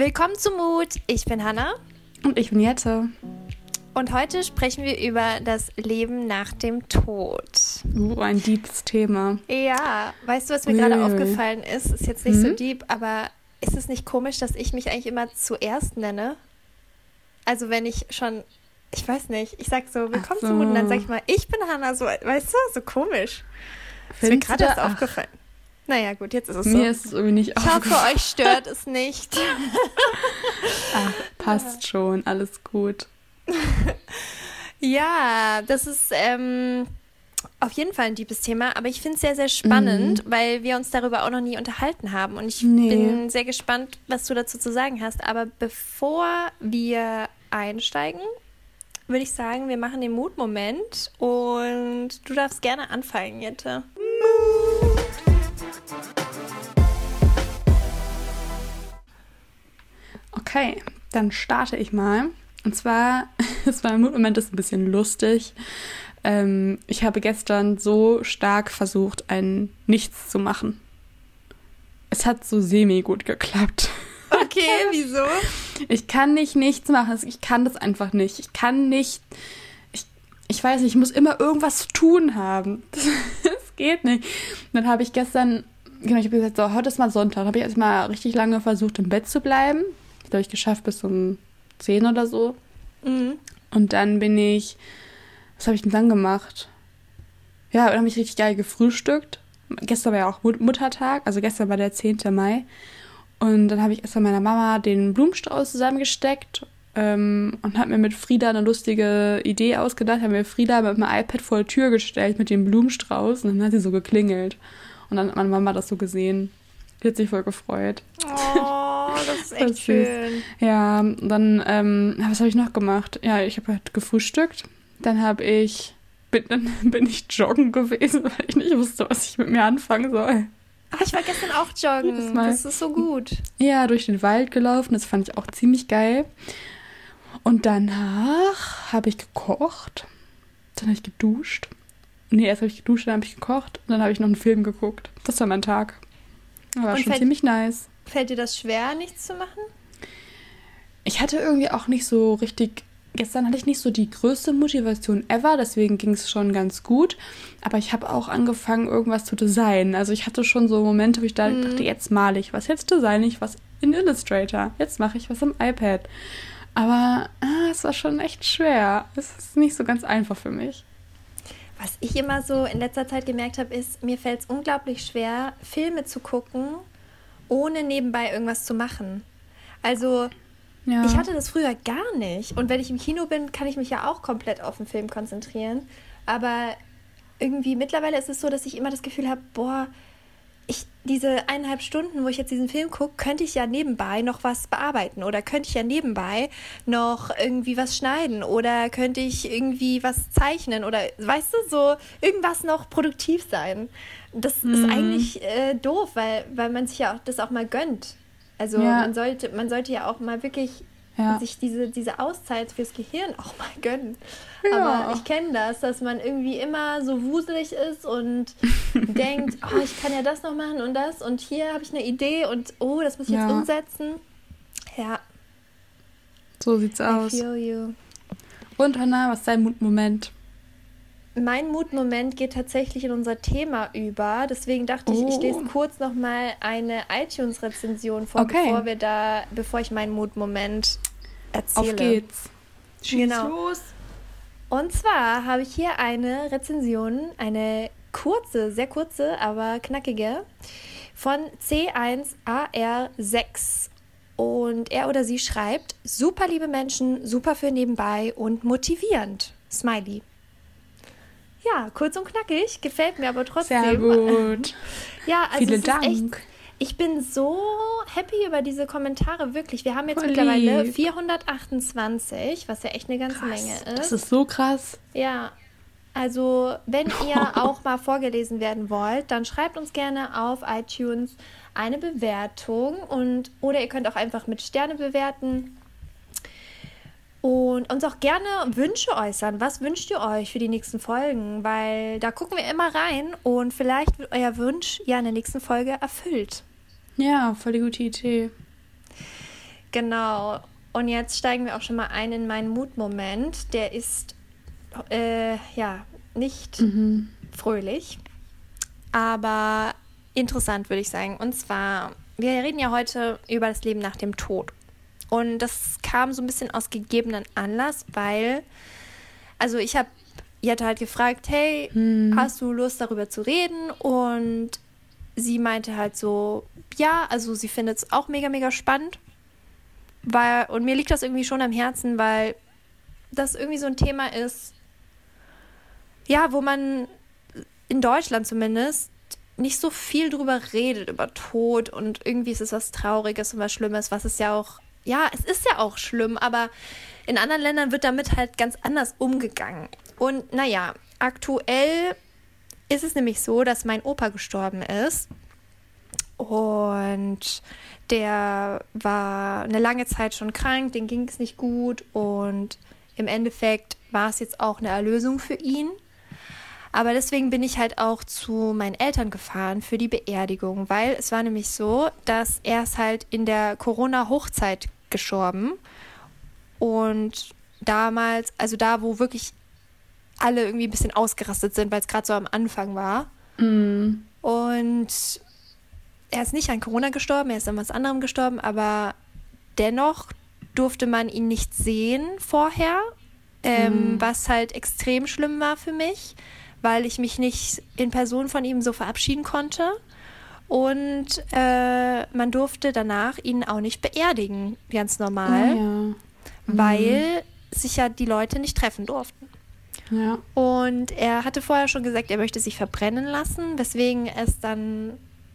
Willkommen zu Mut. Ich bin Hanna. Und ich bin Jette. Und heute sprechen wir über das Leben nach dem Tod. Oh, ein deepes Thema. Ja, weißt du, was mir gerade aufgefallen ist? Ist jetzt nicht mhm. so deep, aber ist es nicht komisch, dass ich mich eigentlich immer zuerst nenne? Also wenn ich schon, ich weiß nicht, ich sag so, willkommen so. zu Mut und dann sag ich mal, ich bin Hanna, so, weißt du, so komisch. Findest ist mir gerade erst aufgefallen. Naja, gut, jetzt ist es Mir so. Mir ist es irgendwie nicht Ich hoffe, euch stört es nicht. Ach, passt schon, alles gut. ja, das ist ähm, auf jeden Fall ein liebes Thema, aber ich finde es sehr, sehr spannend, mhm. weil wir uns darüber auch noch nie unterhalten haben. Und ich nee. bin sehr gespannt, was du dazu zu sagen hast. Aber bevor wir einsteigen, würde ich sagen, wir machen den Mutmoment und du darfst gerne anfangen, Jette. Mut. Okay, dann starte ich mal. Und zwar, es war im Moment ist ein bisschen lustig. Ähm, ich habe gestern so stark versucht, ein Nichts zu machen. Es hat so semi gut geklappt. Okay, wieso? Ich kann nicht nichts machen. Ich kann das einfach nicht. Ich kann nicht. Ich, ich weiß nicht, ich muss immer irgendwas zu tun haben. Das, geht nicht. dann habe ich gestern, genau, ich habe gesagt, so, heute ist mal Sonntag. habe ich erstmal richtig lange versucht, im Bett zu bleiben glaube ich, geschafft bis um 10 oder so. Mhm. Und dann bin ich, was habe ich denn dann gemacht? Ja, dann habe ich richtig geil gefrühstückt. Gestern war ja auch Muttertag, also gestern war der 10. Mai. Und dann habe ich erst meiner Mama den Blumenstrauß zusammengesteckt ähm, und habe mir mit Frieda eine lustige Idee ausgedacht. Habe mir Frieda mit meinem iPad vor die Tür gestellt mit dem Blumenstrauß und dann hat sie so geklingelt. Und dann hat meine Mama das so gesehen. Die hat sich voll gefreut. Oh, das ist echt das schön. Ja, dann, ähm, was habe ich noch gemacht? Ja, ich habe halt gefrühstückt. Dann habe ich, bin, dann bin ich joggen gewesen, weil ich nicht wusste, was ich mit mir anfangen soll. Ach, ich war gestern auch joggen. Das ist so gut. Ja, durch den Wald gelaufen. Das fand ich auch ziemlich geil. Und danach habe ich gekocht. Dann habe ich geduscht. Nee, erst habe ich geduscht, dann habe ich gekocht und dann habe ich noch einen Film geguckt. Das war mein Tag. War Und schon ziemlich nice. Fällt dir das schwer, nichts zu machen? Ich hatte irgendwie auch nicht so richtig. Gestern hatte ich nicht so die größte Motivation ever, deswegen ging es schon ganz gut. Aber ich habe auch angefangen, irgendwas zu designen. Also ich hatte schon so Momente, wo ich da mhm. dachte, jetzt male ich was, jetzt design ich was in Illustrator, jetzt mache ich was am iPad. Aber ah, es war schon echt schwer. Es ist nicht so ganz einfach für mich. Was ich immer so in letzter Zeit gemerkt habe, ist, mir fällt es unglaublich schwer, Filme zu gucken, ohne nebenbei irgendwas zu machen. Also, ja. ich hatte das früher gar nicht. Und wenn ich im Kino bin, kann ich mich ja auch komplett auf den Film konzentrieren. Aber irgendwie mittlerweile ist es so, dass ich immer das Gefühl habe, boah, ich, diese eineinhalb Stunden, wo ich jetzt diesen Film gucke, könnte ich ja nebenbei noch was bearbeiten oder könnte ich ja nebenbei noch irgendwie was schneiden oder könnte ich irgendwie was zeichnen oder weißt du, so irgendwas noch produktiv sein. Das mhm. ist eigentlich äh, doof, weil, weil man sich ja auch das auch mal gönnt. Also ja. man sollte, man sollte ja auch mal wirklich ja. sich diese, diese Auszeit fürs Gehirn auch mal gönnen. Ja. Aber ich kenne das, dass man irgendwie immer so wuselig ist und denkt, oh, ich kann ja das noch machen und das und hier habe ich eine Idee und oh, das muss ich ja. jetzt umsetzen. Ja. So sieht's I aus. Feel you. Und Hannah, was ist dein Mutmoment? Mein Mutmoment geht tatsächlich in unser Thema über. Deswegen dachte oh. ich, ich lese oh. kurz noch mal eine iTunes-Rezension vor, okay. bevor wir da, bevor ich meinen Mutmoment erzähle. Auf geht's. Schieß genau. los. Und zwar habe ich hier eine Rezension, eine kurze, sehr kurze, aber knackige, von C1AR6. Und er oder sie schreibt, super liebe Menschen, super für nebenbei und motivierend. Smiley. Ja, kurz und knackig, gefällt mir aber trotzdem. Sehr gut. ja, also Vielen Dank. Ich bin so happy über diese Kommentare, wirklich. Wir haben jetzt Voll mittlerweile lieb. 428, was ja echt eine ganze krass. Menge ist. Das ist so krass. Ja. Also, wenn ihr auch mal vorgelesen werden wollt, dann schreibt uns gerne auf iTunes eine Bewertung und oder ihr könnt auch einfach mit Sterne bewerten. Und uns auch gerne Wünsche äußern. Was wünscht ihr euch für die nächsten Folgen? Weil da gucken wir immer rein und vielleicht wird euer Wunsch ja in der nächsten Folge erfüllt. Ja, voll die gute Idee. Genau. Und jetzt steigen wir auch schon mal ein in meinen Mutmoment. Der ist äh, ja nicht mhm. fröhlich, aber interessant, würde ich sagen. Und zwar, wir reden ja heute über das Leben nach dem Tod. Und das kam so ein bisschen aus gegebenen Anlass, weil, also ich habe Jette halt gefragt, hey, hm. hast du Lust darüber zu reden? Und sie meinte halt so, ja, also sie findet es auch mega, mega spannend. Weil, und mir liegt das irgendwie schon am Herzen, weil das irgendwie so ein Thema ist, ja, wo man in Deutschland zumindest nicht so viel drüber redet, über Tod und irgendwie ist es was Trauriges und was Schlimmes, was es ja auch, ja, es ist ja auch schlimm, aber in anderen Ländern wird damit halt ganz anders umgegangen. Und naja, aktuell ist es nämlich so, dass mein Opa gestorben ist. Und der war eine lange Zeit schon krank, den ging es nicht gut und im Endeffekt war es jetzt auch eine Erlösung für ihn. Aber deswegen bin ich halt auch zu meinen Eltern gefahren für die Beerdigung, weil es war nämlich so, dass er ist halt in der Corona-Hochzeit gestorben. Und damals, also da, wo wirklich alle irgendwie ein bisschen ausgerastet sind, weil es gerade so am Anfang war. Mm. Und er ist nicht an Corona gestorben, er ist an was anderem gestorben, aber dennoch durfte man ihn nicht sehen vorher, ähm, mm. was halt extrem schlimm war für mich weil ich mich nicht in Person von ihm so verabschieden konnte. Und äh, man durfte danach ihn auch nicht beerdigen, ganz normal, oh, ja. weil sich ja die Leute nicht treffen durften. Ja. Und er hatte vorher schon gesagt, er möchte sich verbrennen lassen, weswegen es dann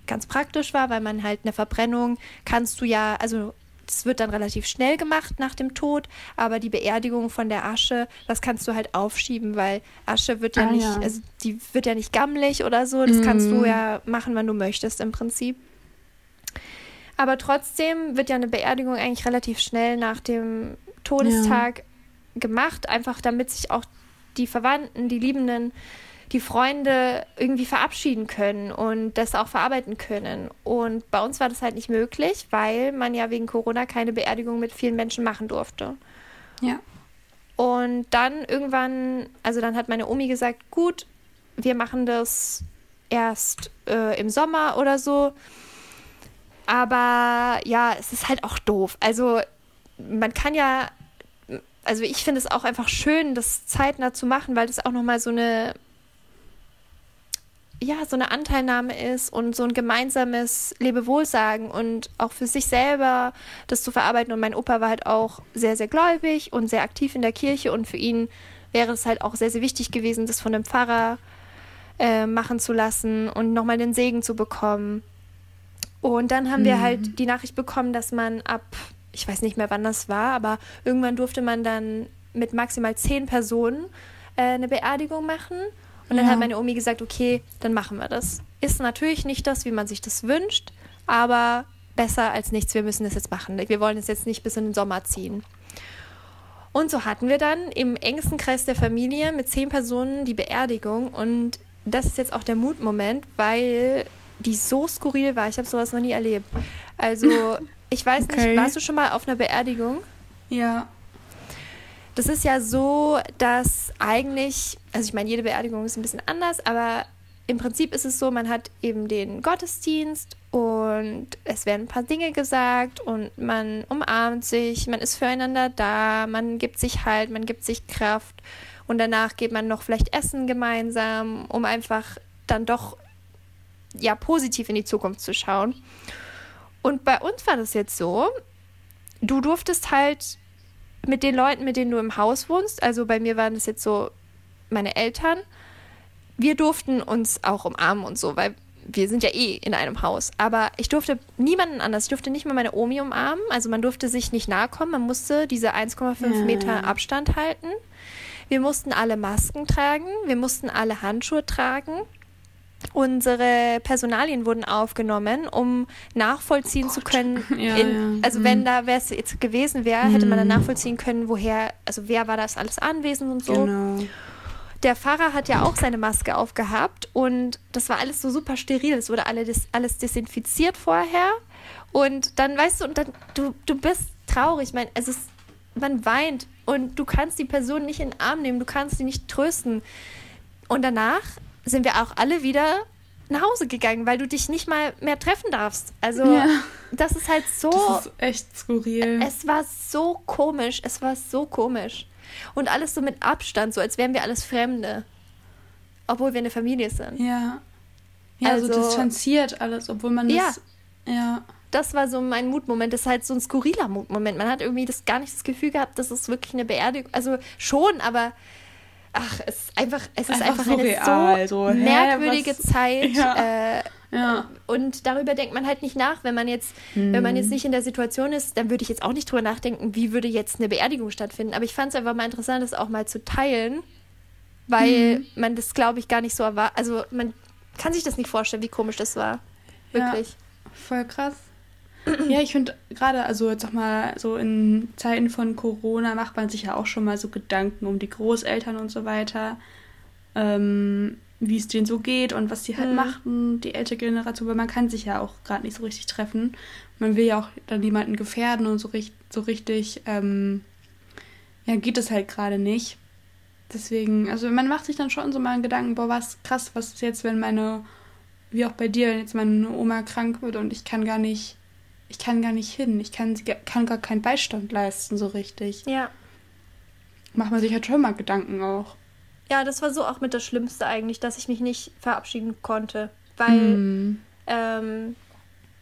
ganz praktisch war, weil man halt eine Verbrennung kannst du ja, also das wird dann relativ schnell gemacht nach dem Tod, aber die Beerdigung von der Asche, das kannst du halt aufschieben, weil Asche wird ja ah, nicht, ja. also die wird ja nicht gammelig oder so. Das mm. kannst du mhm. ja machen, wann du möchtest im Prinzip. Aber trotzdem wird ja eine Beerdigung eigentlich relativ schnell nach dem Todestag ja. gemacht, einfach damit sich auch die Verwandten, die Liebenden die Freunde irgendwie verabschieden können und das auch verarbeiten können. Und bei uns war das halt nicht möglich, weil man ja wegen Corona keine Beerdigung mit vielen Menschen machen durfte. Ja. Und dann irgendwann, also dann hat meine Omi gesagt, gut, wir machen das erst äh, im Sommer oder so. Aber ja, es ist halt auch doof. Also man kann ja, also ich finde es auch einfach schön, das zeitnah zu machen, weil das auch nochmal so eine ja, so eine Anteilnahme ist und so ein gemeinsames Lebewohlsagen und auch für sich selber das zu verarbeiten. Und mein Opa war halt auch sehr, sehr gläubig und sehr aktiv in der Kirche und für ihn wäre es halt auch sehr, sehr wichtig gewesen, das von einem Pfarrer äh, machen zu lassen und nochmal den Segen zu bekommen. Und dann haben mhm. wir halt die Nachricht bekommen, dass man ab, ich weiß nicht mehr, wann das war, aber irgendwann durfte man dann mit maximal zehn Personen äh, eine Beerdigung machen. Und dann ja. hat meine Omi gesagt, okay, dann machen wir das. Ist natürlich nicht das, wie man sich das wünscht, aber besser als nichts. Wir müssen das jetzt machen. Wir wollen es jetzt nicht bis in den Sommer ziehen. Und so hatten wir dann im engsten Kreis der Familie mit zehn Personen die Beerdigung. Und das ist jetzt auch der Mutmoment, weil die so skurril war. Ich habe sowas noch nie erlebt. Also, ich weiß okay. nicht, warst du schon mal auf einer Beerdigung? Ja. Das ist ja so, dass eigentlich, also ich meine, jede Beerdigung ist ein bisschen anders, aber im Prinzip ist es so, man hat eben den Gottesdienst und es werden ein paar Dinge gesagt und man umarmt sich, man ist füreinander da, man gibt sich Halt, man gibt sich Kraft und danach geht man noch vielleicht essen gemeinsam, um einfach dann doch ja positiv in die Zukunft zu schauen. Und bei uns war das jetzt so, du durftest halt mit den Leuten, mit denen du im Haus wohnst, also bei mir waren das jetzt so meine Eltern, wir durften uns auch umarmen und so, weil wir sind ja eh in einem Haus. Aber ich durfte niemanden anders. Ich durfte nicht mal meine Omi umarmen. Also man durfte sich nicht nahe kommen. Man musste diese 1,5 ja. Meter Abstand halten. Wir mussten alle Masken tragen. Wir mussten alle Handschuhe tragen. Unsere Personalien wurden aufgenommen, um nachvollziehen oh zu können. Ja, in, ja. Also, mhm. wenn da wer es jetzt gewesen wäre, hätte man dann mhm. nachvollziehen können, woher, also wer war das alles anwesend und so. Genau. Der Pfarrer hat ja auch seine Maske aufgehabt und das war alles so super steril. Es wurde alles, alles desinfiziert vorher. Und dann weißt du, und dann, du, du bist traurig. Man, es ist, man weint und du kannst die Person nicht in den Arm nehmen, du kannst sie nicht trösten. Und danach sind wir auch alle wieder nach Hause gegangen, weil du dich nicht mal mehr treffen darfst. Also ja. das ist halt so. Das ist echt skurril. Es war so komisch. Es war so komisch. Und alles so mit Abstand, so als wären wir alles Fremde. Obwohl wir eine Familie sind. Ja. Ja, also, so distanziert alles, obwohl man das. Ja. ja. Das war so mein Mutmoment. Das ist halt so ein skurriler Mutmoment. Man hat irgendwie das gar nicht das Gefühl gehabt, dass es wirklich eine Beerdigung. Also schon, aber ach, es ist einfach, es ist einfach, einfach eine so, so merkwürdige Hä, Zeit. Ja. Äh, ja. Und darüber denkt man halt nicht nach, wenn man jetzt, hm. wenn man jetzt nicht in der Situation ist, dann würde ich jetzt auch nicht drüber nachdenken, wie würde jetzt eine Beerdigung stattfinden. Aber ich fand es einfach mal interessant, das auch mal zu teilen, weil hm. man das, glaube ich, gar nicht so erwartet. Also man kann sich das nicht vorstellen, wie komisch das war. Wirklich. Ja, voll krass. Ja, ich finde gerade, also jetzt auch mal so in Zeiten von Corona macht man sich ja auch schon mal so Gedanken um die Großeltern und so weiter, ähm, wie es denen so geht und was die halt mhm. machen, die ältere Generation, weil man kann sich ja auch gerade nicht so richtig treffen. Man will ja auch dann niemanden gefährden und so, richtig, so richtig, ähm, ja, geht es halt gerade nicht. Deswegen, also man macht sich dann schon so mal Gedanken, boah, was krass, was ist jetzt, wenn meine, wie auch bei dir, wenn jetzt meine Oma krank wird und ich kann gar nicht ich kann gar nicht hin. Ich kann, kann gar keinen Beistand leisten, so richtig. Ja. Macht man sich halt schon mal Gedanken auch. Ja, das war so auch mit das Schlimmste eigentlich, dass ich mich nicht verabschieden konnte. Weil, mm. ähm,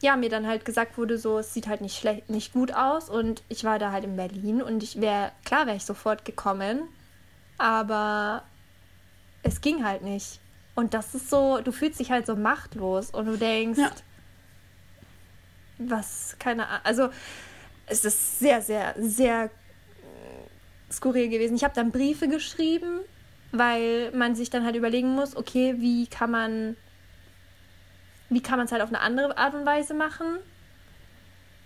ja, mir dann halt gesagt wurde, so, es sieht halt nicht schlecht, nicht gut aus. Und ich war da halt in Berlin und ich wäre, klar wäre ich sofort gekommen, aber es ging halt nicht. Und das ist so, du fühlst dich halt so machtlos und du denkst, ja was, keine Ahnung. Also, es ist sehr, sehr, sehr skurril gewesen. Ich habe dann Briefe geschrieben, weil man sich dann halt überlegen muss, okay, wie kann man, wie kann man es halt auf eine andere Art und Weise machen?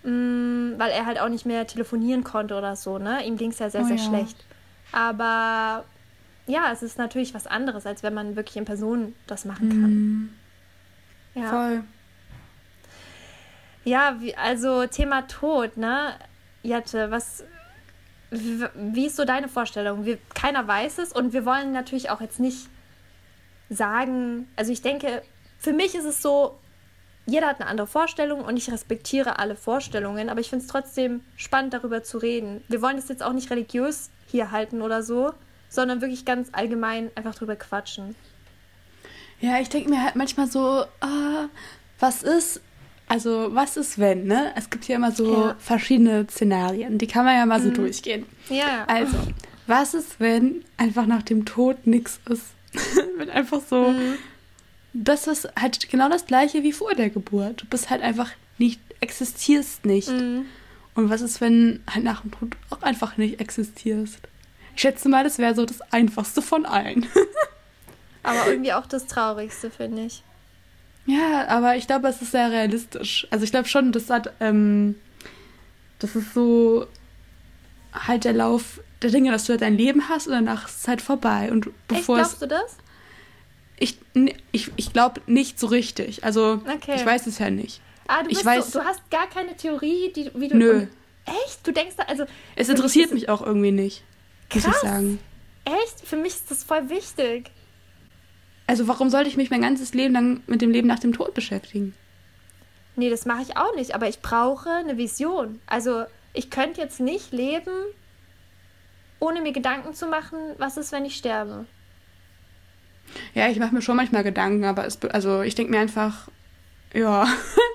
Mm, weil er halt auch nicht mehr telefonieren konnte oder so, ne? Ihm ging es ja sehr, oh, sehr ja. schlecht. Aber ja, es ist natürlich was anderes, als wenn man wirklich in Person das machen kann. Mm. Ja. Voll. Ja, wie, also Thema Tod, ne? Jette, was, wie, ist so deine Vorstellung? Wir, keiner weiß es und wir wollen natürlich auch jetzt nicht sagen, also ich denke, für mich ist es so, jeder hat eine andere Vorstellung und ich respektiere alle Vorstellungen, aber ich finde es trotzdem spannend, darüber zu reden. Wir wollen es jetzt auch nicht religiös hier halten oder so, sondern wirklich ganz allgemein einfach drüber quatschen. Ja, ich denke mir halt manchmal so, ah, was ist, also, was ist wenn, ne? Es gibt ja immer so ja. verschiedene Szenarien, die kann man ja mal so mhm. durchgehen. Ja. Also, was ist, wenn einfach nach dem Tod nichts ist? wenn einfach so, mhm. das ist halt genau das gleiche wie vor der Geburt. Du bist halt einfach nicht, existierst nicht. Mhm. Und was ist, wenn halt nach dem Tod auch einfach nicht existierst? Ich schätze mal, das wäre so das Einfachste von allen. Aber irgendwie auch das Traurigste, finde ich. Ja, aber ich glaube, es ist sehr realistisch. Also ich glaube schon, das hat, ähm, das ist so halt der Lauf der Dinge, dass du halt dein Leben hast und danach ist es halt vorbei. Und bevor Echt, glaubst du das? Ich, ich, ich glaube nicht so richtig. Also okay. ich weiß es ja nicht. Ah, du, ich weiß, so, du hast gar keine Theorie, die, wie du. Nö. echt? Du denkst da, also. Es interessiert mich auch irgendwie nicht. Krass. Muss ich sagen. Echt? Für mich ist das voll wichtig. Also warum sollte ich mich mein ganzes Leben lang mit dem Leben nach dem Tod beschäftigen? Nee, das mache ich auch nicht, aber ich brauche eine Vision. Also ich könnte jetzt nicht leben, ohne mir Gedanken zu machen, was ist, wenn ich sterbe. Ja, ich mache mir schon manchmal Gedanken, aber es, also ich denke mir einfach, ja,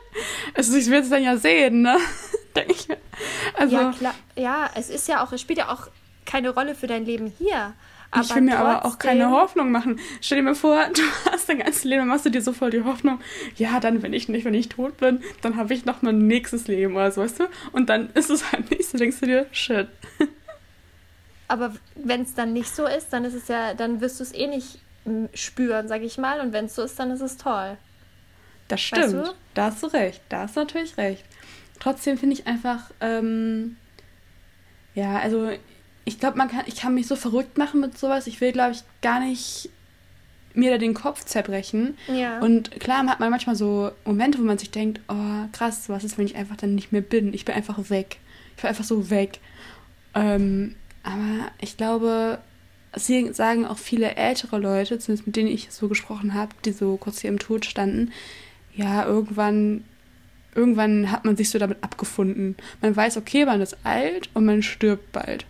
also ich will es dann ja sehen, ne? denke ich mir. Also, ja, klar. Ja, es ist ja auch, es spielt ja auch keine Rolle für dein Leben hier. Aber ich will mir aber auch keine Hoffnung machen. Stell dir mal vor, du hast dein ganzes Leben, machst du dir so voll die Hoffnung, ja, dann, wenn ich nicht, wenn ich tot bin, dann habe ich noch mein nächstes Leben oder so, weißt du? Und dann ist es halt nicht so, denkst du dir, shit. Aber wenn es dann nicht so ist, dann ist es ja, dann wirst du es eh nicht spüren, sag ich mal. Und wenn es so ist, dann ist es toll. Das stimmt. Weißt du? Da hast du recht. Da hast du natürlich recht. Trotzdem finde ich einfach, ähm, ja, also ich glaube, man kann, ich kann mich so verrückt machen mit sowas. Ich will, glaube ich, gar nicht mir da den Kopf zerbrechen. Ja. Und klar hat man manchmal so Momente, wo man sich denkt, oh krass, was ist, wenn ich einfach dann nicht mehr bin? Ich bin einfach weg. Ich war einfach so weg. Ähm, aber ich glaube, Deswegen sagen auch viele ältere Leute, zumindest mit denen ich so gesprochen habe, die so kurz hier im Tod standen, ja, irgendwann, irgendwann hat man sich so damit abgefunden. Man weiß, okay, man ist alt und man stirbt bald.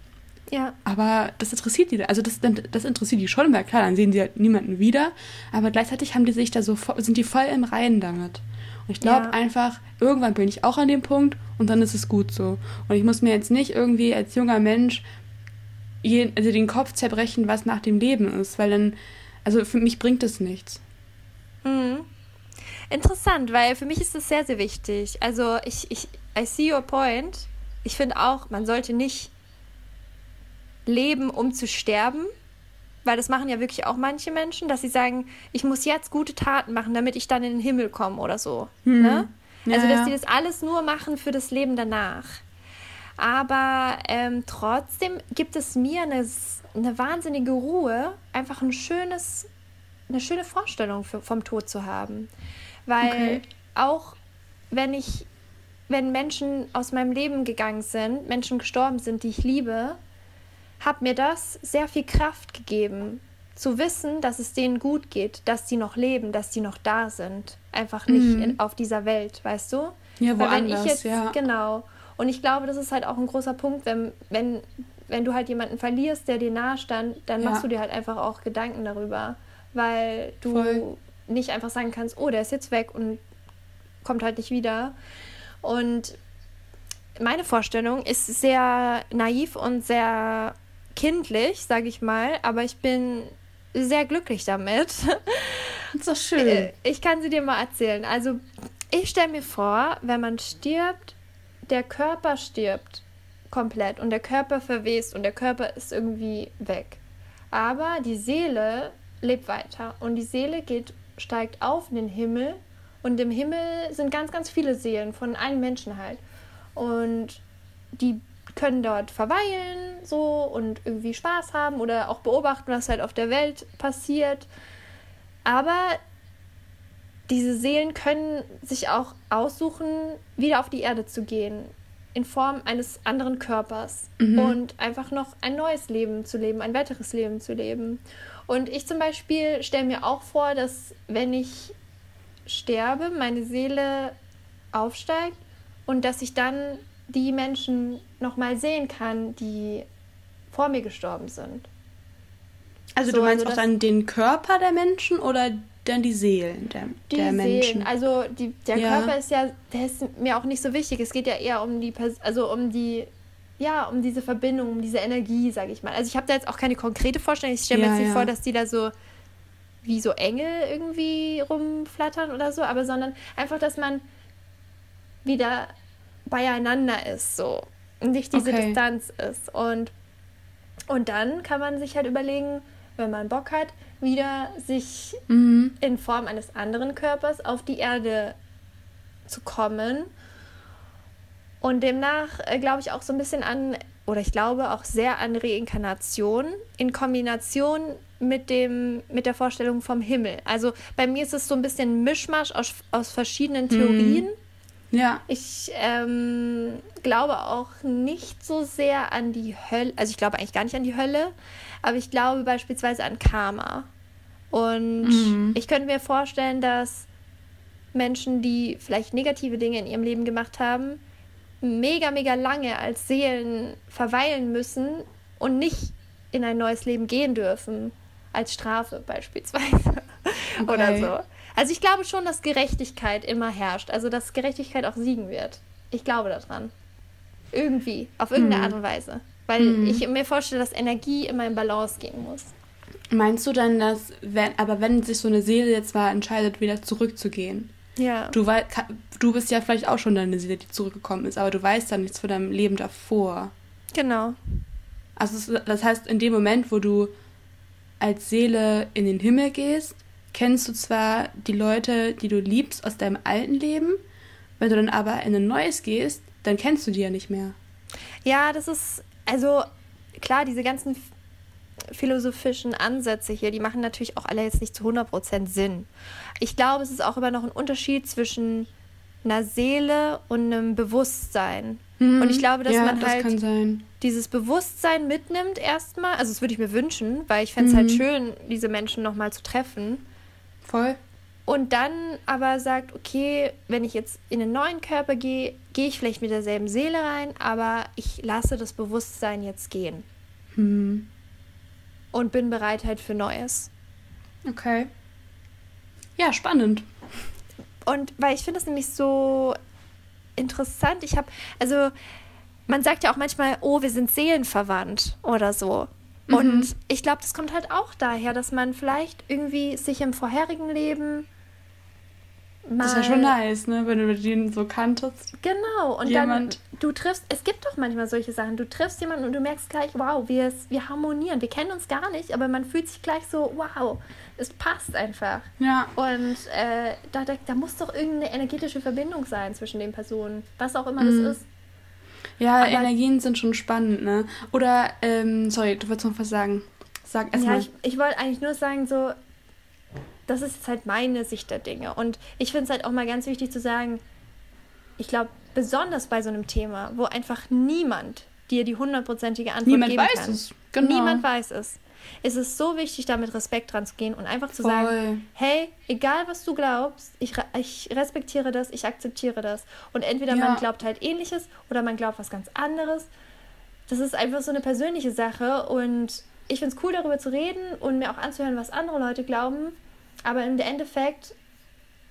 Ja. Aber das interessiert die, also das, das interessiert die schon, weil klar, dann sehen sie halt niemanden wieder, aber gleichzeitig haben die sich da so, sind die voll im Reinen damit. Und ich glaube ja. einfach, irgendwann bin ich auch an dem Punkt und dann ist es gut so. Und ich muss mir jetzt nicht irgendwie als junger Mensch also den Kopf zerbrechen, was nach dem Leben ist, weil dann, also für mich bringt es nichts. Mhm. Interessant, weil für mich ist das sehr, sehr wichtig. Also ich, ich, I see your point. Ich finde auch, man sollte nicht leben, um zu sterben, weil das machen ja wirklich auch manche Menschen, dass sie sagen, ich muss jetzt gute Taten machen, damit ich dann in den Himmel komme oder so. Mhm. Ne? Ja, also, dass ja. die das alles nur machen für das Leben danach. Aber ähm, trotzdem gibt es mir eine, eine wahnsinnige Ruhe, einfach ein schönes, eine schöne Vorstellung für, vom Tod zu haben. Weil okay. auch wenn ich, wenn Menschen aus meinem Leben gegangen sind, Menschen gestorben sind, die ich liebe, hat mir das sehr viel Kraft gegeben, zu wissen, dass es denen gut geht, dass sie noch leben, dass sie noch da sind. Einfach nicht mhm. in, auf dieser Welt, weißt du? Ja, woanders, Weil ich jetzt, ja. Genau. Und ich glaube, das ist halt auch ein großer Punkt, wenn, wenn, wenn du halt jemanden verlierst, der dir nahe stand, dann ja. machst du dir halt einfach auch Gedanken darüber. Weil du Voll. nicht einfach sagen kannst, oh, der ist jetzt weg und kommt halt nicht wieder. Und meine Vorstellung ist sehr naiv und sehr kindlich, sage ich mal, aber ich bin sehr glücklich damit. Doch schön. Äh, ich kann sie dir mal erzählen. Also, ich stelle mir vor, wenn man stirbt, der Körper stirbt komplett und der Körper verwest und der Körper ist irgendwie weg. Aber die Seele lebt weiter und die Seele geht, steigt auf in den Himmel und im Himmel sind ganz, ganz viele Seelen von allen Menschen halt. Und die können dort verweilen so und irgendwie Spaß haben oder auch beobachten, was halt auf der Welt passiert. Aber diese Seelen können sich auch aussuchen, wieder auf die Erde zu gehen, in Form eines anderen Körpers mhm. und einfach noch ein neues Leben zu leben, ein weiteres Leben zu leben. Und ich zum Beispiel stelle mir auch vor, dass wenn ich sterbe, meine Seele aufsteigt und dass ich dann die Menschen noch mal sehen kann, die vor mir gestorben sind. Also so, du meinst also auch dann den Körper der Menschen oder dann die Seelen der, die der Menschen. Seelen. Also die, der ja. Körper ist ja, der ist mir auch nicht so wichtig. Es geht ja eher um die, also um die, ja, um diese Verbindung, um diese Energie, sage ich mal. Also ich habe da jetzt auch keine konkrete Vorstellung. Ich stelle mir ja, jetzt nicht ja. vor, dass die da so wie so Engel irgendwie rumflattern oder so, aber sondern einfach, dass man wieder beieinander ist, so und nicht diese okay. Distanz ist und und dann kann man sich halt überlegen, wenn man Bock hat, wieder sich mhm. in Form eines anderen Körpers auf die Erde zu kommen. Und demnach äh, glaube ich auch so ein bisschen an, oder ich glaube auch sehr an Reinkarnation in Kombination mit, dem, mit der Vorstellung vom Himmel. Also bei mir ist es so ein bisschen Mischmasch aus, aus verschiedenen mhm. Theorien. Mhm. Ja. Ich ähm, glaube auch nicht so sehr an die Hölle, also ich glaube eigentlich gar nicht an die Hölle, aber ich glaube beispielsweise an Karma. Und mhm. ich könnte mir vorstellen, dass Menschen, die vielleicht negative Dinge in ihrem Leben gemacht haben, mega, mega lange als Seelen verweilen müssen und nicht in ein neues Leben gehen dürfen. Als Strafe beispielsweise. Okay. Oder so. Also ich glaube schon, dass Gerechtigkeit immer herrscht. Also dass Gerechtigkeit auch siegen wird. Ich glaube daran. Irgendwie. Auf irgendeine mhm. Art und Weise. Weil mhm. ich mir vorstelle, dass Energie immer in Balance gehen muss. Meinst du dann, dass, wenn, aber wenn sich so eine Seele jetzt mal entscheidet, wieder zurückzugehen, ja. Du, wei du bist ja vielleicht auch schon deine Seele, die zurückgekommen ist, aber du weißt dann nichts von deinem Leben davor. Genau. Also das heißt, in dem Moment, wo du als Seele in den Himmel gehst, kennst du zwar die Leute, die du liebst aus deinem alten Leben, wenn du dann aber in ein neues gehst, dann kennst du die ja nicht mehr. Ja, das ist, also klar, diese ganzen philosophischen Ansätze hier, die machen natürlich auch alle jetzt nicht zu 100% Sinn. Ich glaube, es ist auch immer noch ein Unterschied zwischen einer Seele und einem Bewusstsein. Hm, und ich glaube, dass ja, man halt das dieses Bewusstsein mitnimmt erstmal. Also das würde ich mir wünschen, weil ich fände es halt mhm. halt schön, diese Menschen nochmal zu treffen. Voll. Und dann aber sagt, okay, wenn ich jetzt in einen neuen Körper gehe, gehe ich vielleicht mit derselben Seele rein, aber ich lasse das Bewusstsein jetzt gehen. Hm. Und bin bereit halt für Neues. Okay. Ja, spannend. Und weil ich finde das nämlich so interessant. Ich habe, also man sagt ja auch manchmal, oh, wir sind seelenverwandt oder so. Mhm. Und ich glaube, das kommt halt auch daher, dass man vielleicht irgendwie sich im vorherigen Leben Mal das ist ja schon nice, ne? Wenn du den so kanntest. Genau, und jemand. dann du triffst, es gibt doch manchmal solche Sachen, du triffst jemanden und du merkst gleich, wow, wir, wir harmonieren, wir kennen uns gar nicht, aber man fühlt sich gleich so, wow, es passt einfach. Ja. Und äh, da, da, da, muss doch irgendeine energetische Verbindung sein zwischen den Personen, was auch immer mhm. das ist. Ja, aber, Energien sind schon spannend, ne? Oder, ähm, sorry, du wolltest noch was sagen. Sag erst ja, mal. ich, ich wollte eigentlich nur sagen, so, das ist jetzt halt meine Sicht der Dinge. Und ich finde es halt auch mal ganz wichtig zu sagen, ich glaube, besonders bei so einem Thema, wo einfach niemand dir die hundertprozentige Antwort niemand geben weiß kann. Es. Genau. Niemand weiß es. Es ist so wichtig, da mit Respekt dran zu gehen und einfach zu Voll. sagen, hey, egal was du glaubst, ich, ich respektiere das, ich akzeptiere das. Und entweder ja. man glaubt halt ähnliches oder man glaubt was ganz anderes. Das ist einfach so eine persönliche Sache und ich finde es cool, darüber zu reden und mir auch anzuhören, was andere Leute glauben. Aber im Endeffekt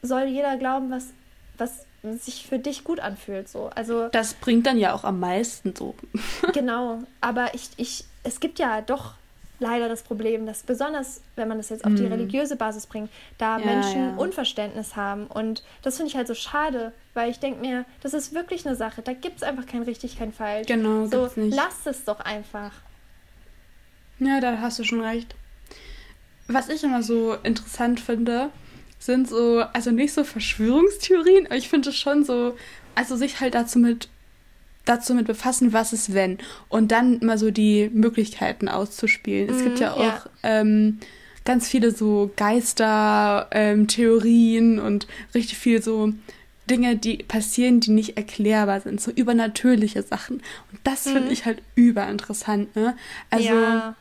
soll jeder glauben, was, was sich für dich gut anfühlt. So. Also, das bringt dann ja auch am meisten so. genau, aber ich, ich, es gibt ja doch leider das Problem, dass besonders, wenn man das jetzt auf die mm. religiöse Basis bringt, da ja, Menschen ja. Unverständnis haben. Und das finde ich halt so schade, weil ich denke mir, das ist wirklich eine Sache. Da gibt es einfach kein richtig, kein falsch. Genau, so, gibt's nicht. lasst es doch einfach. Ja, da hast du schon recht was ich immer so interessant finde, sind so, also nicht so Verschwörungstheorien, aber ich finde es schon so, also sich halt dazu mit dazu mit befassen, was ist wenn und dann mal so die Möglichkeiten auszuspielen. Mhm, es gibt mhm, ja auch ja. Ähm, ganz viele so Geister-Theorien ähm, und richtig viel so Dinge, die passieren, die nicht erklärbar sind, so übernatürliche Sachen. Und das mhm. finde ich halt überinteressant, ne? Also ja.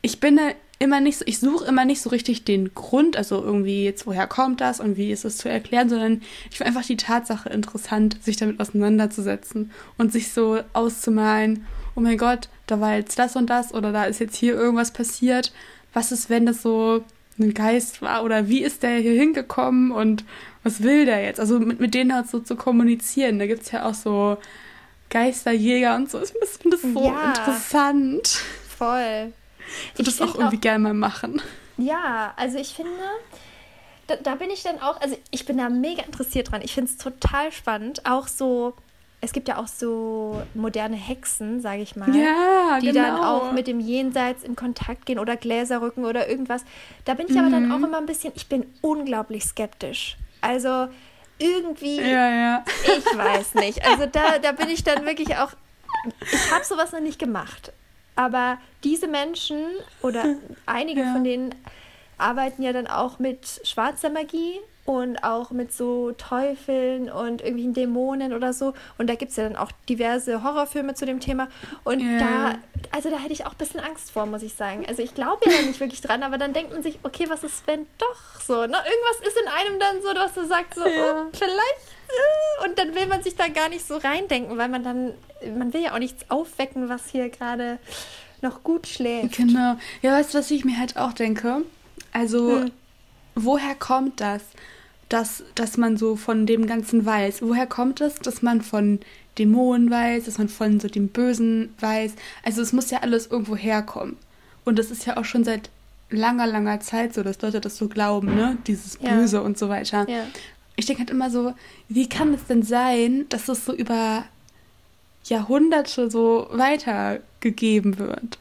ich bin da immer nicht so, ich suche immer nicht so richtig den Grund, also irgendwie jetzt, woher kommt das und wie ist es zu erklären, sondern ich finde einfach die Tatsache interessant, sich damit auseinanderzusetzen und sich so auszumalen, oh mein Gott, da war jetzt das und das oder da ist jetzt hier irgendwas passiert. Was ist, wenn das so ein Geist war oder wie ist der hier hingekommen und was will der jetzt? Also mit, mit denen halt so zu kommunizieren. Da gibt es ja auch so Geisterjäger und so. Ich finde das so ja, interessant. Voll. Ich würde das auch irgendwie gerne mal machen. Ja, also ich finde, da, da, bin ich dann auch, also ich bin da mega interessiert dran. Ich finde es total spannend. Auch so, es gibt ja auch so moderne Hexen, sage ich mal, ja, die genau. dann auch mit dem Jenseits in Kontakt gehen oder Gläserrücken oder irgendwas. Da bin ich mhm. aber dann mhm. auch immer ein bisschen, ich bin unglaublich skeptisch. Also irgendwie, ja, ja. ich weiß nicht. Also da, da bin ich dann wirklich auch, ich habe sowas noch nicht gemacht. Aber diese Menschen oder einige ja. von denen arbeiten ja dann auch mit schwarzer Magie und auch mit so Teufeln und irgendwelchen Dämonen oder so. Und da gibt es ja dann auch diverse Horrorfilme zu dem Thema. Und yeah. da, also da hätte ich auch ein bisschen Angst vor, muss ich sagen. Also ich glaube ja nicht wirklich dran, aber dann denkt man sich, okay, was ist, wenn doch so? Ne? Irgendwas ist in einem dann so, dass du sagst, so, ja. oh, vielleicht. Äh, und dann will man sich da gar nicht so reindenken, weil man dann, man will ja auch nichts aufwecken, was hier gerade noch gut schläft. Genau. Ja, weißt du, was ich mir halt auch denke? Also, hm. Woher kommt das, dass, dass man so von dem Ganzen weiß? Woher kommt es, dass man von Dämonen weiß, dass man von so dem Bösen weiß? Also, es muss ja alles irgendwo herkommen. Und das ist ja auch schon seit langer, langer Zeit so, dass Leute das so glauben, ne? Dieses Böse ja. und so weiter. Ja. Ich denke halt immer so, wie kann es denn sein, dass es so über Jahrhunderte so weitergegeben wird.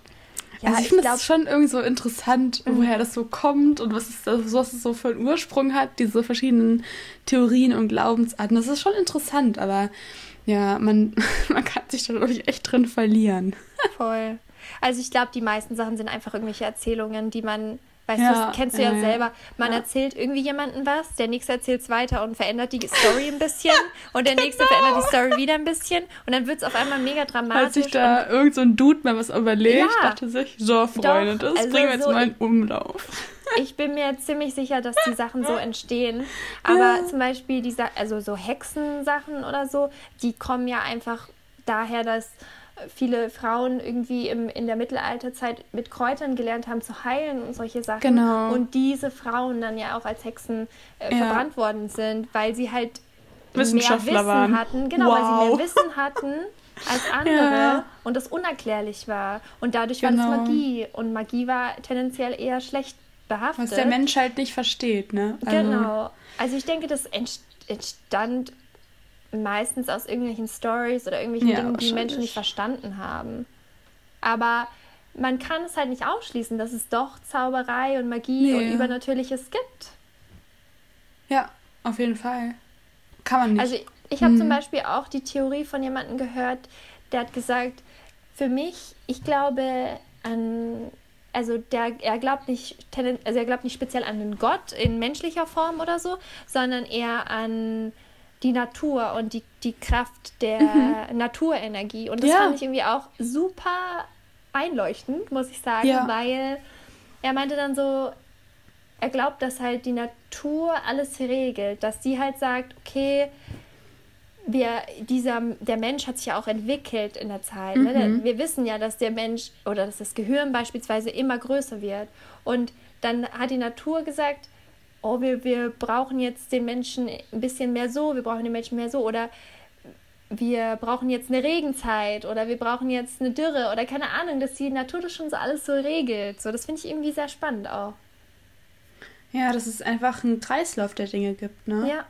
Ja, also ich, ich finde das schon irgendwie so interessant, mhm. woher das so kommt und was es, was es so für einen Ursprung hat, diese verschiedenen Theorien und Glaubensarten. Das ist schon interessant, aber ja, man, man kann sich da, glaube ich, echt drin verlieren. Voll. Also ich glaube, die meisten Sachen sind einfach irgendwelche Erzählungen, die man Weißt ja, du, das kennst du ja, ja selber. Man ja. erzählt irgendwie jemandem was, der nächste erzählt es weiter und verändert die Story ein bisschen und der nächste genau. verändert die Story wieder ein bisschen und dann wird es auf einmal mega dramatisch. Hat sich da irgend so ein Dude mal was überlegt, dachte sich, so Freunde, das also bringen wir jetzt so mal in Umlauf. Ich bin mir ziemlich sicher, dass die Sachen so entstehen. Aber zum Beispiel diese, also so Hexensachen oder so, die kommen ja einfach daher, dass viele Frauen irgendwie im, in der Mittelalterzeit mit Kräutern gelernt haben zu heilen und solche Sachen. Genau. Und diese Frauen dann ja auch als Hexen äh, ja. verbrannt worden sind, weil sie halt mehr Wissen waren. hatten. Genau, wow. weil sie mehr Wissen hatten als andere ja. und das unerklärlich war. Und dadurch genau. war das genau. Magie. Und Magie war tendenziell eher schlecht behaftet. Was der Mensch halt nicht versteht, ne? Also genau. Also ich denke, das entstand meistens aus irgendwelchen Stories oder irgendwelchen ja, Dingen, die Menschen nicht verstanden haben. Aber man kann es halt nicht ausschließen, dass es doch Zauberei und Magie nee. und Übernatürliches gibt. Ja, auf jeden Fall. Kann man nicht. Also ich, ich habe hm. zum Beispiel auch die Theorie von jemandem gehört, der hat gesagt, für mich, ich glaube an, also der, er glaubt nicht, also er glaubt nicht speziell an einen Gott in menschlicher Form oder so, sondern eher an die Natur und die, die Kraft der mhm. Naturenergie. Und das ja. fand ich irgendwie auch super einleuchtend, muss ich sagen, ja. weil er meinte dann so, er glaubt, dass halt die Natur alles regelt, dass sie halt sagt, okay, wir, dieser, der Mensch hat sich ja auch entwickelt in der Zeit. Ne? Mhm. Wir wissen ja, dass der Mensch oder dass das Gehirn beispielsweise immer größer wird. Und dann hat die Natur gesagt, oh, wir, wir brauchen jetzt den Menschen ein bisschen mehr so, wir brauchen den Menschen mehr so oder wir brauchen jetzt eine Regenzeit oder wir brauchen jetzt eine Dürre oder keine Ahnung, dass die Natur das schon so alles so regelt. So, das finde ich irgendwie sehr spannend auch. Ja, dass es einfach einen Kreislauf der Dinge gibt, ne? Ja.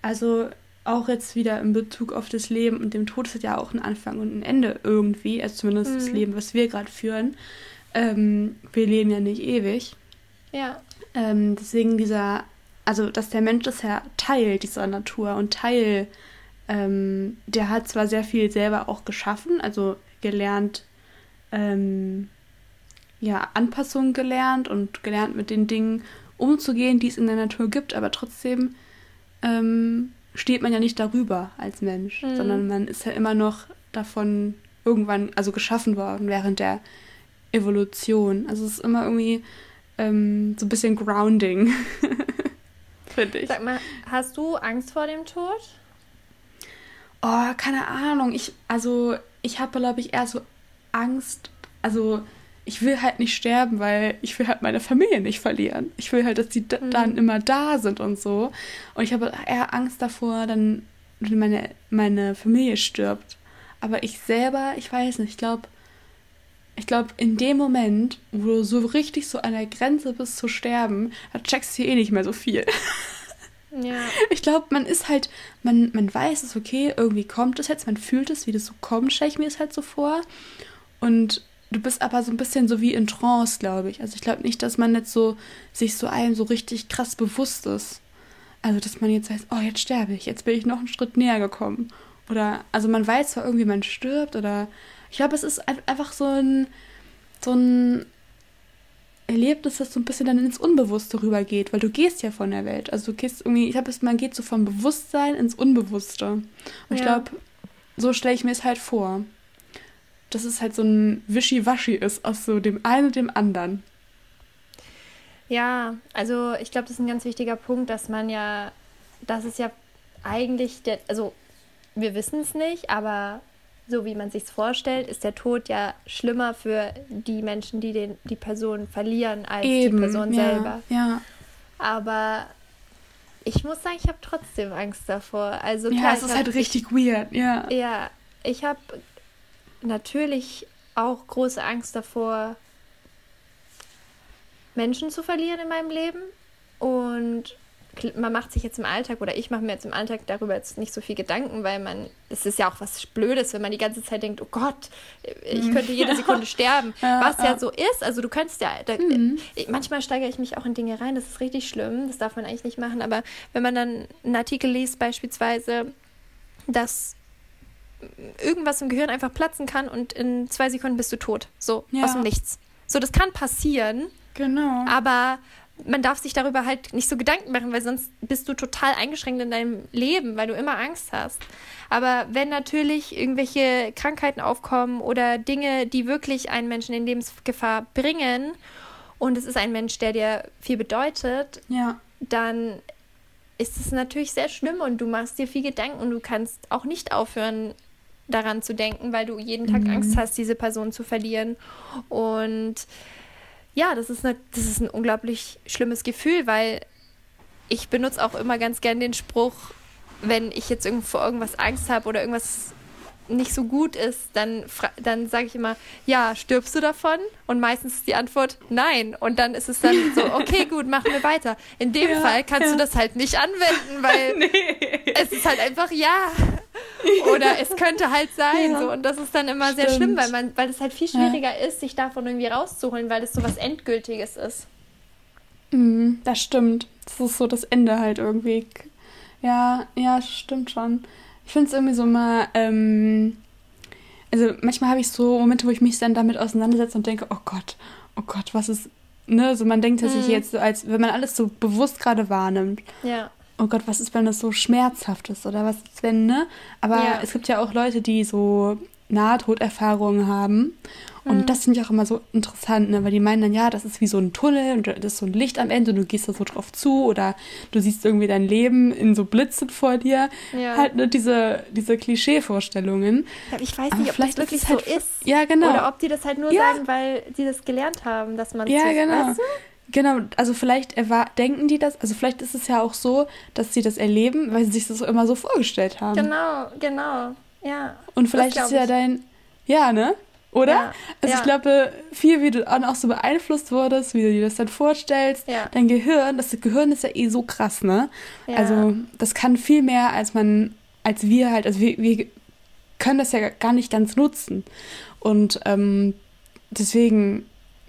Also auch jetzt wieder in Bezug auf das Leben und dem Tod ist ja auch ein Anfang und ein Ende irgendwie, also zumindest mhm. das Leben, was wir gerade führen. Ähm, wir leben ja nicht ewig. Ja. Ähm, deswegen dieser, also dass der Mensch ist ja Teil dieser Natur und Teil, ähm, der hat zwar sehr viel selber auch geschaffen, also gelernt, ähm, ja, Anpassungen gelernt und gelernt mit den Dingen umzugehen, die es in der Natur gibt, aber trotzdem ähm, steht man ja nicht darüber als Mensch, mhm. sondern man ist ja immer noch davon irgendwann, also geschaffen worden während der Evolution. Also es ist immer irgendwie ähm, so ein bisschen grounding, finde ich. Sag mal, hast du Angst vor dem Tod? Oh, keine Ahnung. Ich, also, ich habe, glaube ich, eher so Angst. Also, ich will halt nicht sterben, weil ich will halt meine Familie nicht verlieren. Ich will halt, dass die mhm. dann immer da sind und so. Und ich habe eher Angst davor, dann, wenn meine, meine Familie stirbt. Aber ich selber, ich weiß nicht, ich glaube, ich glaube, in dem Moment, wo du so richtig so an der Grenze bist zu sterben, da checkst du eh nicht mehr so viel. Ja. Ich glaube, man ist halt, man, man weiß es, okay, irgendwie kommt es jetzt, man fühlt es, wie das so kommt, stelle ich mir es halt so vor. Und du bist aber so ein bisschen so wie in Trance, glaube ich. Also ich glaube nicht, dass man jetzt so sich so einem so richtig krass bewusst ist. Also, dass man jetzt weiß, oh, jetzt sterbe ich, jetzt bin ich noch einen Schritt näher gekommen. Oder, also man weiß zwar irgendwie, man stirbt oder ich glaube, es ist einfach so ein, so ein Erlebnis, das so ein bisschen dann ins Unbewusste rübergeht, weil du gehst ja von der Welt. Also du gehst irgendwie, ich glaube, man geht so vom Bewusstsein ins Unbewusste. Und ja. ich glaube, so stelle ich mir es halt vor. Dass es halt so ein Wischiwaschi ist aus so dem einen und dem anderen. Ja, also ich glaube, das ist ein ganz wichtiger Punkt, dass man ja, das ist ja eigentlich der, also wir wissen es nicht, aber so wie man sich vorstellt, ist der Tod ja schlimmer für die Menschen, die den, die Person verlieren, als Eben, die Person ja, selber. Ja. Aber ich muss sagen, ich habe trotzdem Angst davor. Also klar, ja, es ist hab, halt richtig ich, weird, ja. Ja, ich habe natürlich auch große Angst davor, Menschen zu verlieren in meinem Leben. Und man macht sich jetzt im Alltag oder ich mache mir jetzt im Alltag darüber jetzt nicht so viel Gedanken, weil man, es ist ja auch was Blödes, wenn man die ganze Zeit denkt, oh Gott, ich mhm. könnte jede Sekunde sterben. Ja, was ja. ja. so ist, also du könntest ja, da, mhm. manchmal steigere ich mich auch in Dinge rein, das ist richtig schlimm, das darf man eigentlich nicht machen, aber wenn man dann einen Artikel liest, beispielsweise, dass irgendwas im Gehirn einfach platzen kann und in zwei Sekunden bist du tot, so ja. aus dem Nichts. So, das kann passieren Genau. Aber man darf sich darüber halt nicht so Gedanken machen, weil sonst bist du total eingeschränkt in deinem Leben, weil du immer Angst hast. Aber wenn natürlich irgendwelche Krankheiten aufkommen oder Dinge, die wirklich einen Menschen in Lebensgefahr bringen und es ist ein Mensch, der dir viel bedeutet, ja. dann ist es natürlich sehr schlimm und du machst dir viel Gedanken und du kannst auch nicht aufhören, daran zu denken, weil du jeden Tag mhm. Angst hast, diese Person zu verlieren. Und ja, das ist, eine, das ist ein unglaublich schlimmes Gefühl, weil ich benutze auch immer ganz gern den Spruch, wenn ich jetzt irgendwo irgendwas Angst habe oder irgendwas nicht so gut ist, dann, dann sage ich immer, ja, stirbst du davon? Und meistens ist die Antwort nein. Und dann ist es dann so, okay, gut, machen wir weiter. In dem ja, Fall kannst ja. du das halt nicht anwenden, weil nee. es ist halt einfach ja. Oder es könnte halt sein. Ja. So. Und das ist dann immer Stimmt. sehr schlimm, weil man, weil es halt viel schwieriger ist, sich davon irgendwie rauszuholen, weil es so was Endgültiges ist. Mhm, das stimmt. Das ist so das Ende halt irgendwie. Ja, ja, stimmt schon. Ich finde es irgendwie so mal, ähm, also manchmal habe ich so Momente, wo ich mich dann damit auseinandersetze und denke, oh Gott, oh Gott, was ist, ne, so man denkt dass mhm. jetzt, als wenn man alles so bewusst gerade wahrnimmt. Ja. Oh Gott, was ist, wenn das so schmerzhaft ist oder was ist, wenn, ne? Aber ja. es gibt ja auch Leute, die so Nahtoderfahrungen haben und mhm. das finde ich auch immer so interessant, ne? weil die meinen dann, ja, das ist wie so ein Tunnel und das ist so ein Licht am Ende und du gehst da so drauf zu oder du siehst irgendwie dein Leben in so Blitzen vor dir. Ja. Halt ne, diese, diese Klischee-Vorstellungen. Ja, ich weiß nicht, Aber ob das wirklich halt, so ist. Ja, genau. Oder ob die das halt nur ja. sagen, weil die das gelernt haben, dass man Ja, genau. Weißt du? Genau, also vielleicht denken die das, also vielleicht ist es ja auch so, dass sie das erleben, weil sie sich das immer so vorgestellt haben. Genau, genau, ja. Und vielleicht ist ja dein, ja, ne? Oder? Ja, also ja. ich glaube, viel, wie du auch so beeinflusst wurdest, wie du dir das dann vorstellst. Ja. Dein Gehirn, das Gehirn ist ja eh so krass, ne? Also das kann viel mehr, als man, als wir halt, also wir, wir können das ja gar nicht ganz nutzen. Und ähm, deswegen,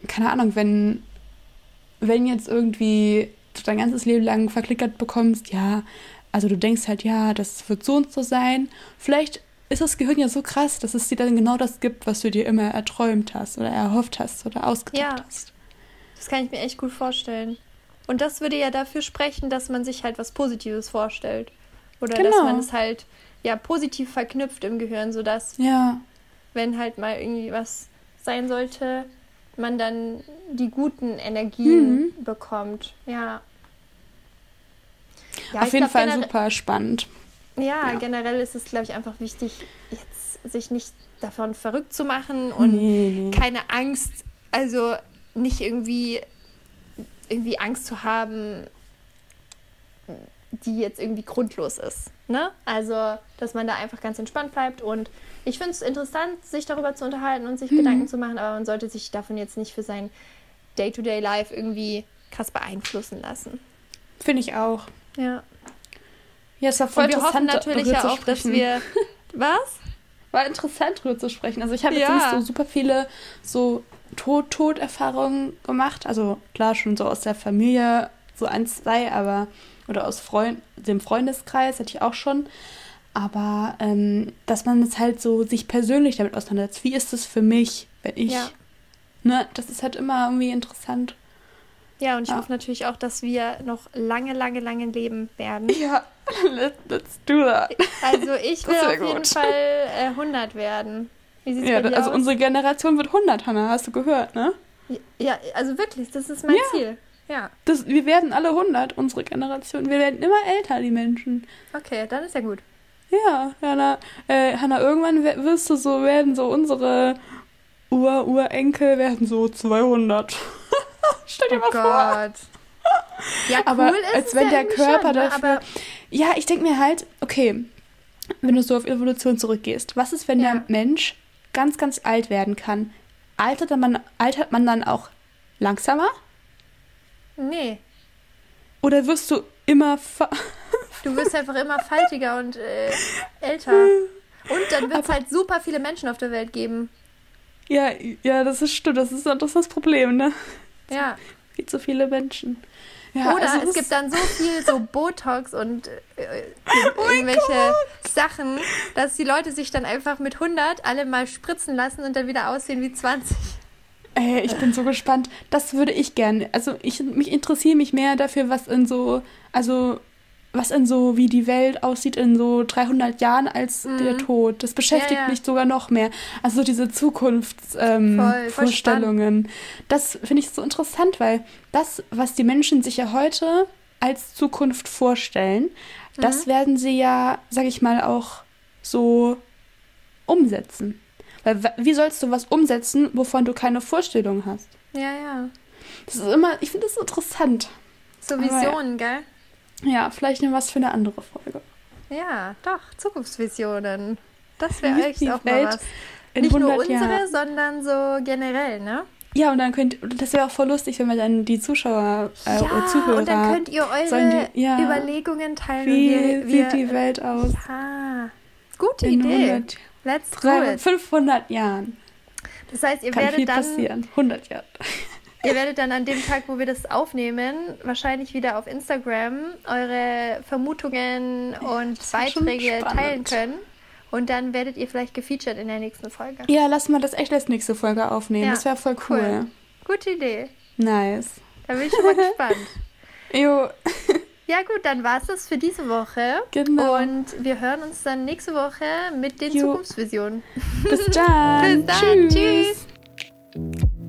keine Ahnung, wenn, wenn jetzt irgendwie du dein ganzes Leben lang verklickert bekommst, ja, also du denkst halt, ja, das wird so und so sein. Vielleicht ist das Gehirn ja so krass, dass es dir dann genau das gibt, was du dir immer erträumt hast oder erhofft hast oder ausgedacht ja, hast. Das kann ich mir echt gut vorstellen. Und das würde ja dafür sprechen, dass man sich halt was Positives vorstellt. Oder genau. dass man es halt ja positiv verknüpft im Gehirn, sodass, ja. wenn halt mal irgendwie was sein sollte, man dann die guten Energien mhm. bekommt. Ja. ja Auf jeden Fall super spannend. Ja, ja. generell ist es, glaube ich, einfach wichtig, jetzt sich nicht davon verrückt zu machen und nee. keine Angst, also nicht irgendwie, irgendwie Angst zu haben, die jetzt irgendwie grundlos ist. Ne? Also, dass man da einfach ganz entspannt bleibt. Und ich finde es interessant, sich darüber zu unterhalten und sich mhm. Gedanken zu machen, aber man sollte sich davon jetzt nicht für sein Day-to-Day-Life irgendwie krass beeinflussen lassen. Finde ich auch. Ja. Ja, es war voll Und wir hoffen natürlich ja auch, dass wir. Was? War interessant, darüber zu sprechen. Also ich habe jetzt ja. nicht so super viele so Tod-Tod-Erfahrungen gemacht. Also klar, schon so aus der Familie, so ein, zwei, aber oder aus Freund, dem Freundeskreis hatte ich auch schon. Aber ähm, dass man jetzt halt so sich persönlich damit auseinandersetzt. Wie ist es für mich, wenn ich. Ja. Ne, das ist halt immer irgendwie interessant. Ja, und ich ja. hoffe natürlich auch, dass wir noch lange, lange, lange leben werden. Ja, Let, let's do that. Also ich will auf jeden Fall äh, 100 werden. Wie sieht's ja, bei dir also aus? unsere Generation wird 100, Hannah, hast du gehört, ne? Ja, also wirklich, das ist mein ja. Ziel. Ja. Das, wir werden alle 100, unsere Generation. Wir werden immer älter, die Menschen. Okay, dann ist ja gut. Ja, Hannah, äh, Hannah irgendwann wirst du so, werden so unsere Ur-Urenkel werden so 200. Stell dir oh mal Gott. vor. Ja, cool aber ist als wenn der Körper schon, ne? dafür. ja, ich denke mir halt, okay, wenn du so auf Evolution zurückgehst, was ist, wenn ja. der Mensch ganz, ganz alt werden kann? Altert man, altert man dann auch langsamer? Nee. Oder wirst du immer. du wirst einfach immer faltiger und äh, älter. Und dann wird es halt super viele Menschen auf der Welt geben. Ja, ja, das ist stimmt. Das ist, das, ist das Problem, ne? Ja. Viel zu viele Menschen. Ja, Oder also es gibt dann so viel so Botox und äh, oh irgendwelche Sachen, dass die Leute sich dann einfach mit 100 alle mal spritzen lassen und dann wieder aussehen wie 20. Ey, ich bin so gespannt. Das würde ich gerne. Also ich mich interessiere mich mehr dafür, was in so, also was in so, wie die Welt aussieht in so 300 Jahren als mhm. der Tod. Das beschäftigt ja, ja. mich sogar noch mehr. Also diese Zukunftsvorstellungen. Ähm, das finde ich so interessant, weil das, was die Menschen sich ja heute als Zukunft vorstellen, mhm. das werden sie ja, sag ich mal, auch so umsetzen. Weil wie sollst du was umsetzen, wovon du keine Vorstellung hast? Ja, ja. Das ist immer, ich finde das interessant. So Visionen, ja. gell? Ja, vielleicht noch was für eine andere Folge. Ja, doch, Zukunftsvisionen. Das wäre echt auch mal was. Nicht nur unsere, Jahren. sondern so generell, ne? Ja, und dann könnt das wäre auch voll lustig, wenn wir dann die Zuschauer äh, ja, oder Zuhörer. Und dann könnt ihr eure die, ja, Überlegungen teilen. Wie wir, wir, sieht die Welt aus? Ja, gute Idee. 100, Let's do 300, it. 500 Jahren. Das heißt, ihr Kann werdet viel dann passieren. 100 Jahre. Ihr werdet dann an dem Tag, wo wir das aufnehmen, wahrscheinlich wieder auf Instagram eure Vermutungen und Beiträge teilen können. Und dann werdet ihr vielleicht gefeatured in der nächsten Folge. Ja, lass mal das echt als nächste Folge aufnehmen. Ja, das wäre voll cool. cool. Gute Idee. Nice. Da bin ich schon mal gespannt. Jo. Ja gut, dann war es das für diese Woche. Genau. Und wir hören uns dann nächste Woche mit den jo. Zukunftsvisionen. Bis dann. Bis dann. Tschüss. Tschüss.